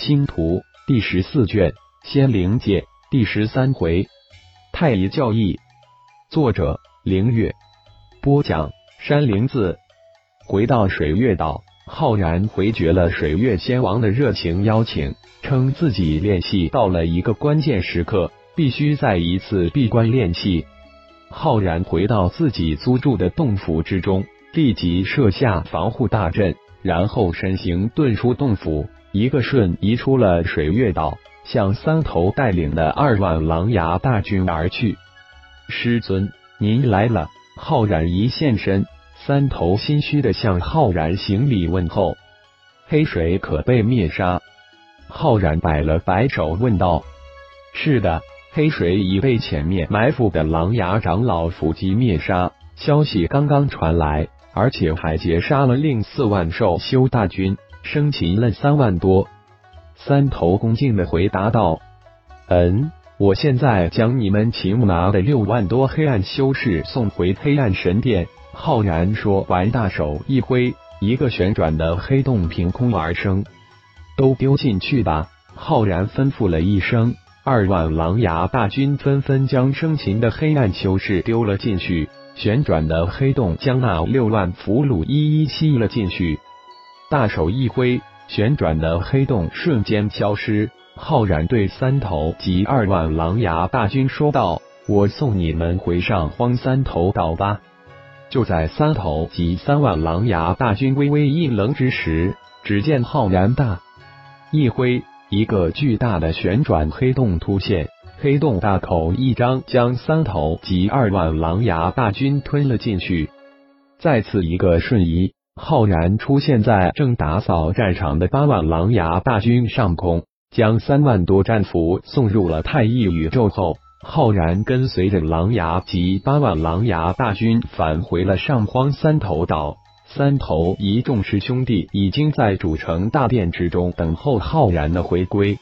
星图第十四卷仙灵界第十三回太乙教义，作者凌月，播讲山灵子。回到水月岛，浩然回绝了水月仙王的热情邀请，称自己练气到了一个关键时刻，必须再一次闭关练气。浩然回到自己租住的洞府之中，立即设下防护大阵，然后身形遁出洞府。一个瞬移出了水月岛，向三头带领的二万狼牙大军而去。师尊，您来了！浩然一现身，三头心虚的向浩然行礼问候。黑水可被灭杀？浩然摆了摆手问道：“是的，黑水已被前面埋伏的狼牙长老伏击灭杀，消息刚刚传来，而且还截杀了另四万兽修大军。”生擒了三万多，三头恭敬的回答道：“嗯，我现在将你们擒拿的六万多黑暗修士送回黑暗神殿。”浩然说完，大手一挥，一个旋转的黑洞凭空而生，都丢进去吧！浩然吩咐了一声，二万狼牙大军纷纷将生擒的黑暗修士丢了进去，旋转的黑洞将那六万俘虏一一吸了进去。大手一挥，旋转的黑洞瞬间消失。浩然对三头及二万狼牙大军说道：“我送你们回上荒三头岛吧。”就在三头及三万狼牙大军微微一愣之时，只见浩然大一挥，一个巨大的旋转黑洞突现，黑洞大口一张，将三头及二万狼牙大军吞了进去。再次一个瞬移。浩然出现在正打扫战场的八万狼牙大军上空，将三万多战俘送入了太一宇宙后，浩然跟随着狼牙及八万狼牙大军返回了上荒三头岛。三头一众师兄弟已经在主城大殿之中等候浩然的回归，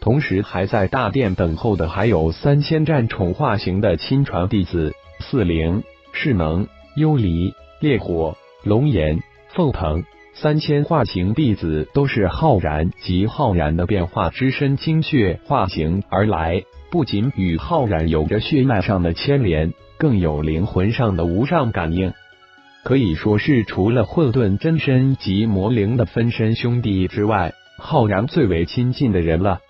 同时还在大殿等候的还有三千战宠化形的亲传弟子四灵、势能、幽离、烈火。龙岩、凤腾三千化形弟子都是浩然及浩然的变化之身精血化形而来，不仅与浩然有着血脉上的牵连，更有灵魂上的无上感应，可以说是除了混沌真身及魔灵的分身兄弟之外，浩然最为亲近的人了。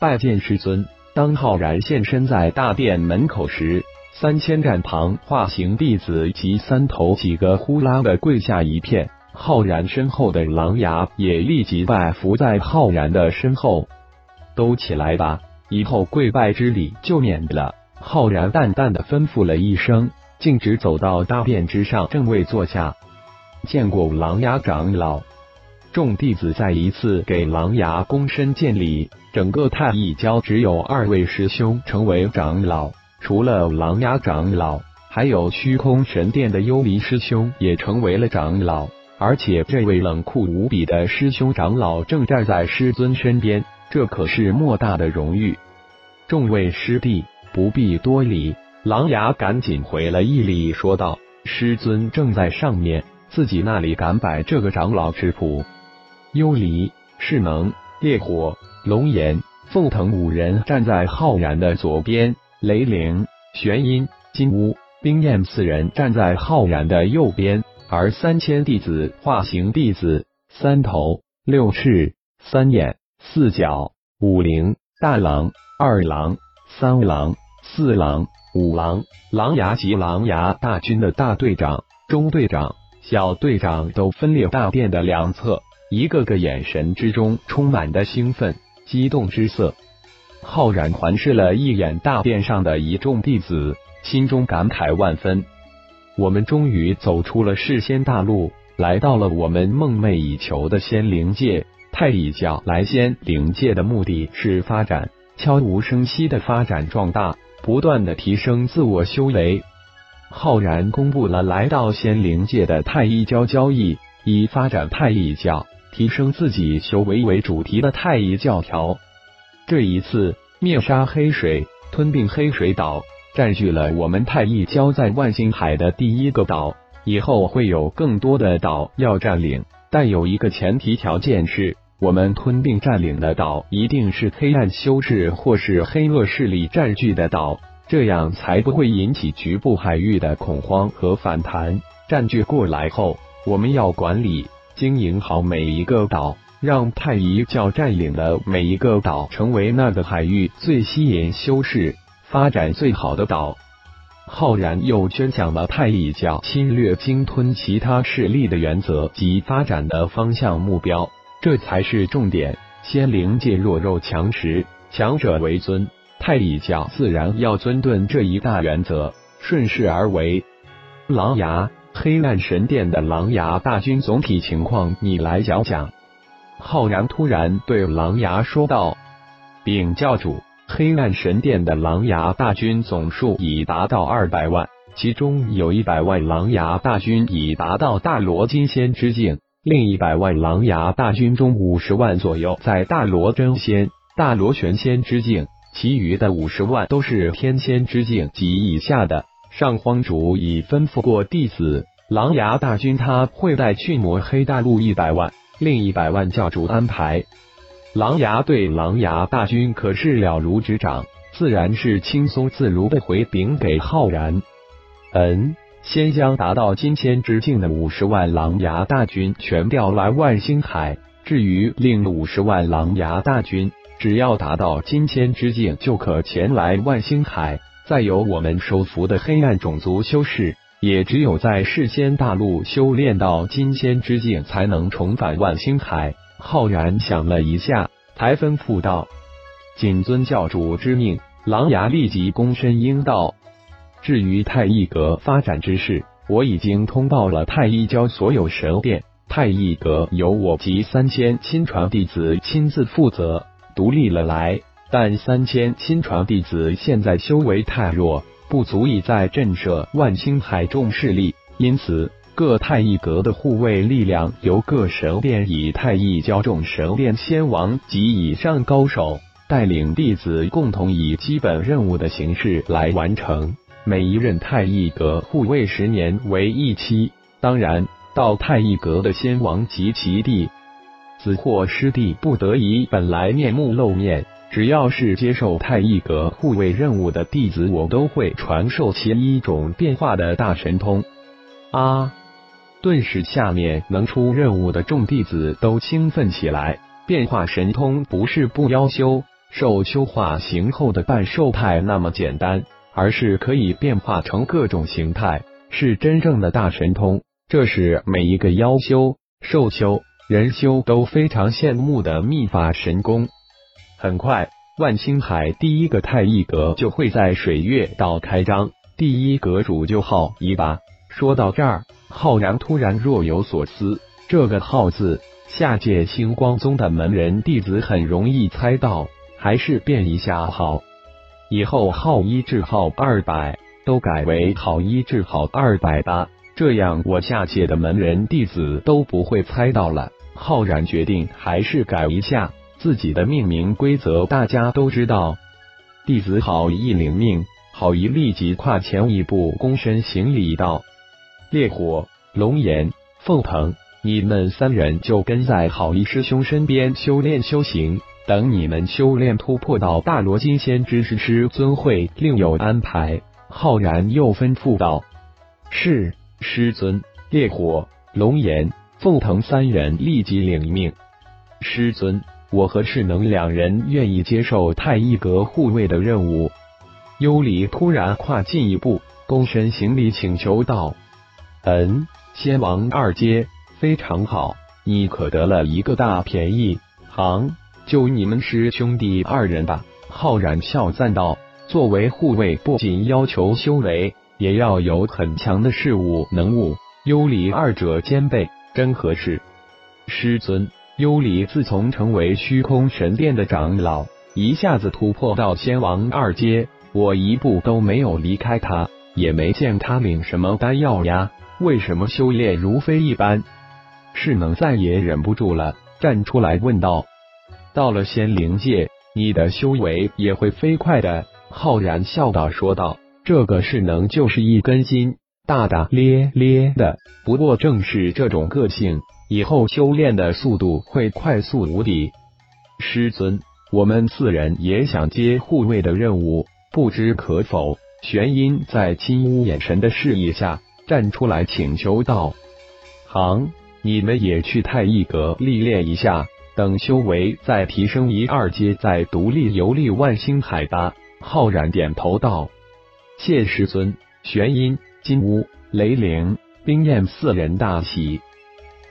拜见师尊。当浩然现身在大殿门口时。三千战旁化形弟子及三头几个呼啦的跪下一片，浩然身后的狼牙也立即拜伏在浩然的身后。都起来吧，以后跪拜之礼就免了。浩然淡淡的吩咐了一声，径直走到大殿之上，正位坐下。见过狼牙长老，众弟子再一次给狼牙躬身见礼。整个太一教只有二位师兄成为长老。除了狼牙长老，还有虚空神殿的幽离师兄也成为了长老，而且这位冷酷无比的师兄长老正站在师尊身边，这可是莫大的荣誉。众位师弟不必多礼，狼牙赶紧回了一礼，说道：“师尊正在上面，自己那里敢摆这个长老之谱？”幽离、势能、烈火、龙炎、凤腾五人站在浩然的左边。雷灵、玄阴、金乌、冰焰四人站在浩然的右边，而三千弟子化形弟子三头、六翅、三眼、四角、五灵、大狼、二狼、三狼、四狼、五狼、狼牙及狼牙大军的大队长、中队长、小队长都分列大殿的两侧，一个个眼神之中充满的兴奋、激动之色。浩然环视了一眼大殿上的一众弟子，心中感慨万分。我们终于走出了世仙大陆，来到了我们梦寐以求的仙灵界。太乙教来仙灵界的目的是发展，悄无声息的发展壮大，不断的提升自我修为。浩然公布了来到仙灵界的太乙教交易，以发展太乙教、提升自己修为为主题的太乙教条。这一次灭杀黑水，吞并黑水岛，占据了我们太一交在万星海的第一个岛。以后会有更多的岛要占领，但有一个前提条件是，我们吞并占领的岛一定是黑暗修士或是黑恶势力占据的岛，这样才不会引起局部海域的恐慌和反弹。占据过来后，我们要管理、经营好每一个岛，让太乙教占领的每一个岛成为那个海域最吸引修士发展最好的岛。浩然又宣讲了太乙教侵略、鲸吞其他势力的原则及发展的方向目标。这才是重点。仙灵界弱肉强食，强者为尊。太乙教自然要尊顿这一大原则，顺势而为。狼牙黑暗神殿的狼牙大军总体情况，你来讲讲。浩然突然对狼牙说道：“禀教主，黑暗神殿的狼牙大军总数已达到二百万，其中有一百万狼牙大军已达到大罗金仙之境。”另一百万狼牙大军中，五十万左右在大罗真仙、大罗玄仙之境，其余的五十万都是天仙之境及以下的。上荒主已吩咐过弟子，狼牙大军他会带去魔黑大陆一百万，另一百万教主安排。狼牙对狼牙大军可是了如指掌，自然是轻松自如的回禀给浩然。嗯。先将达到金仙之境的五十万狼牙大军全调来万星海，至于另五十万狼牙大军，只要达到金仙之境就可前来万星海。再由我们收服的黑暗种族修士，也只有在世仙大陆修炼到金仙之境，才能重返万星海。浩然想了一下，才吩咐道：“谨遵教主之命。”狼牙立即躬身应道。至于太一阁发展之事，我已经通报了太一教所有神殿。太一阁由我及三千亲传弟子亲自负责，独立了来。但三千亲传弟子现在修为太弱，不足以在震慑万星海众势力，因此各太一阁的护卫力量由各神殿以太一教众神殿仙王及以上高手带领弟子，共同以基本任务的形式来完成。每一任太一阁护卫十年为一期，当然，到太一阁的仙王及其弟子或师弟不得以本来面目露面。只要是接受太一阁护卫任务的弟子，我都会传授其一种变化的大神通。啊！顿时，下面能出任务的众弟子都兴奋起来。变化神通不是不妖修兽修化形后的半兽态那么简单。而是可以变化成各种形态，是真正的大神通。这是每一个妖修、兽修、人修都非常羡慕的秘法神功。很快，万星海第一个太一阁就会在水月岛开张，第一阁主就号一吧。说到这儿，浩然突然若有所思。这个号字，下界星光宗的门人弟子很容易猜到，还是变一下好。以后号一至号二百都改为号一至号二百吧，这样我下界的门人弟子都不会猜到了。浩然决定还是改一下自己的命名规则，大家都知道。弟子好一领命，好一立即跨前一步，躬身行礼道：“烈火、龙炎、凤腾，你们三人就跟在好一师兄身边修炼修行。”等你们修炼突破到大罗金仙之时，师尊会另有安排。浩然又吩咐道：“是，师尊。”烈火、龙炎、凤腾三人立即领命。师尊，我和世能两人愿意接受太一阁护卫的任务。幽离突然跨进一步，躬身行礼，请求道：“嗯，仙王二阶，非常好，你可得了一个大便宜。行。”就你们师兄弟二人吧，浩然笑赞道：“作为护卫，不仅要求修为，也要有很强的事物能物。幽离二者兼备，真合适。”师尊，幽离自从成为虚空神殿的长老，一下子突破到仙王二阶，我一步都没有离开他，也没见他领什么丹药呀，为什么修炼如飞一般？势能再也忍不住了，站出来问道。到了仙灵界，你的修为也会飞快的。浩然笑道：“说道，这个势能就是一根筋，大大咧咧的。不过正是这种个性，以后修炼的速度会快速无比。师尊，我们四人也想接护卫的任务，不知可否？玄阴在金乌眼神的示意下站出来请求道：“行，你们也去太一阁历练一下，等修为再提升一二阶，再独立游历万星海吧。”浩然点头道：“谢师尊。”玄阴、金乌、雷灵、冰焰四人大喜。